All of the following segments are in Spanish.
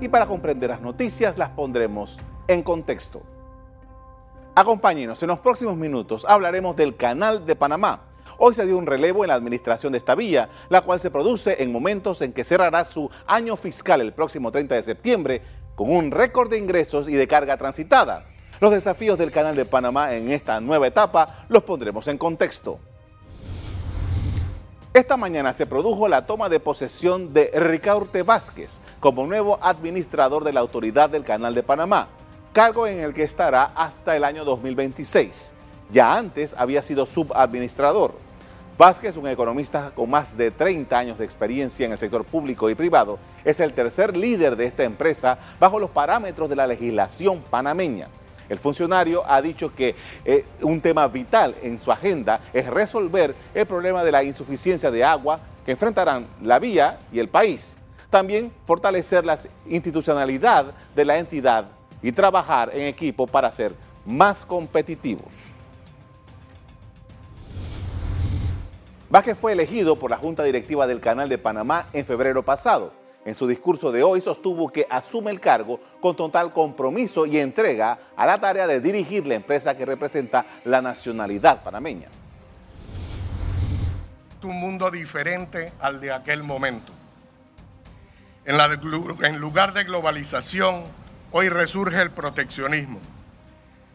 y para comprender las noticias las pondremos en contexto. Acompáñenos, en los próximos minutos hablaremos del Canal de Panamá. Hoy se dio un relevo en la administración de esta vía, la cual se produce en momentos en que cerrará su año fiscal el próximo 30 de septiembre con un récord de ingresos y de carga transitada. Los desafíos del Canal de Panamá en esta nueva etapa los pondremos en contexto. Esta mañana se produjo la toma de posesión de Ricardo Vázquez como nuevo administrador de la Autoridad del Canal de Panamá, cargo en el que estará hasta el año 2026. Ya antes había sido subadministrador. Vázquez, un economista con más de 30 años de experiencia en el sector público y privado, es el tercer líder de esta empresa bajo los parámetros de la legislación panameña. El funcionario ha dicho que eh, un tema vital en su agenda es resolver el problema de la insuficiencia de agua que enfrentarán la vía y el país. También fortalecer la institucionalidad de la entidad y trabajar en equipo para ser más competitivos. Vázquez fue elegido por la Junta Directiva del Canal de Panamá en febrero pasado en su discurso de hoy sostuvo que asume el cargo con total compromiso y entrega a la tarea de dirigir la empresa que representa la nacionalidad panameña. Un mundo diferente al de aquel momento. En, la lugar de globalización, hoy resurge el proteccionismo.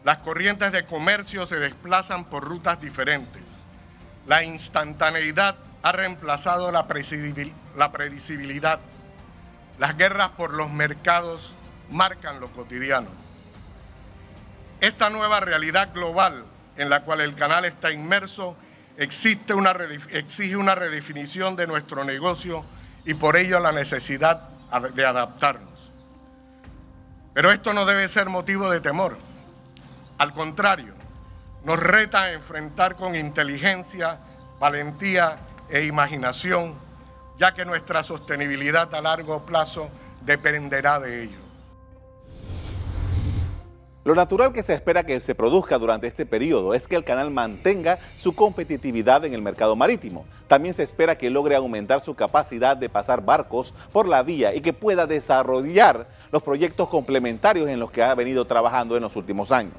Las corrientes de comercio se desplazan por rutas diferentes. La instantaneidad ha reemplazado la, previsibilidad las guerras por los mercados marcan lo cotidiano. Esta nueva realidad global en la cual el canal está inmerso existe una, exige una redefinición de nuestro negocio y por ello la necesidad de adaptarnos. Pero esto no debe ser motivo de temor. Al contrario, nos reta a enfrentar con inteligencia, valentía e imaginación ya que nuestra sostenibilidad a largo plazo dependerá de ello. Lo natural que se espera que se produzca durante este periodo es que el canal mantenga su competitividad en el mercado marítimo. También se espera que logre aumentar su capacidad de pasar barcos por la vía y que pueda desarrollar los proyectos complementarios en los que ha venido trabajando en los últimos años.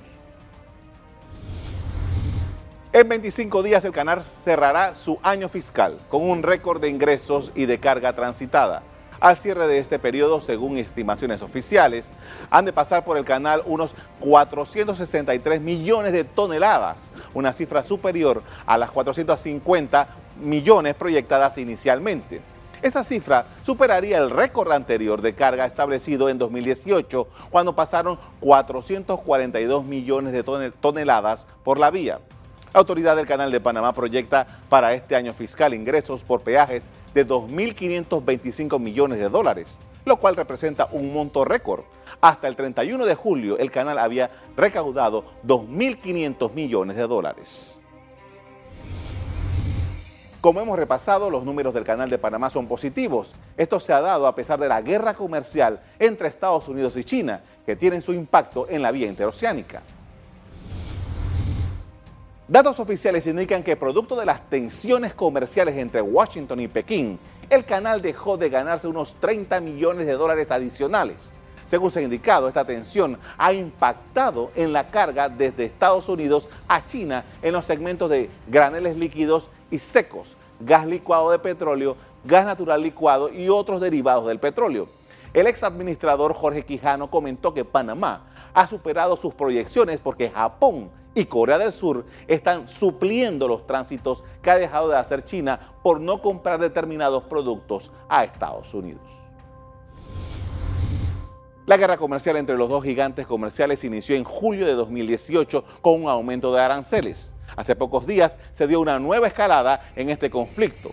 En 25 días el canal cerrará su año fiscal con un récord de ingresos y de carga transitada. Al cierre de este periodo, según estimaciones oficiales, han de pasar por el canal unos 463 millones de toneladas, una cifra superior a las 450 millones proyectadas inicialmente. Esa cifra superaría el récord anterior de carga establecido en 2018, cuando pasaron 442 millones de toneladas por la vía. La autoridad del Canal de Panamá proyecta para este año fiscal ingresos por peajes de 2.525 millones de dólares, lo cual representa un monto récord. Hasta el 31 de julio el canal había recaudado 2.500 millones de dólares. Como hemos repasado, los números del Canal de Panamá son positivos. Esto se ha dado a pesar de la guerra comercial entre Estados Unidos y China, que tienen su impacto en la vía interoceánica. Datos oficiales indican que producto de las tensiones comerciales entre Washington y Pekín, el canal dejó de ganarse unos 30 millones de dólares adicionales. Según se ha indicado, esta tensión ha impactado en la carga desde Estados Unidos a China en los segmentos de graneles líquidos y secos, gas licuado de petróleo, gas natural licuado y otros derivados del petróleo. El ex administrador Jorge Quijano comentó que Panamá ha superado sus proyecciones porque Japón y Corea del Sur están supliendo los tránsitos que ha dejado de hacer China por no comprar determinados productos a Estados Unidos. La guerra comercial entre los dos gigantes comerciales inició en julio de 2018 con un aumento de aranceles. Hace pocos días se dio una nueva escalada en este conflicto.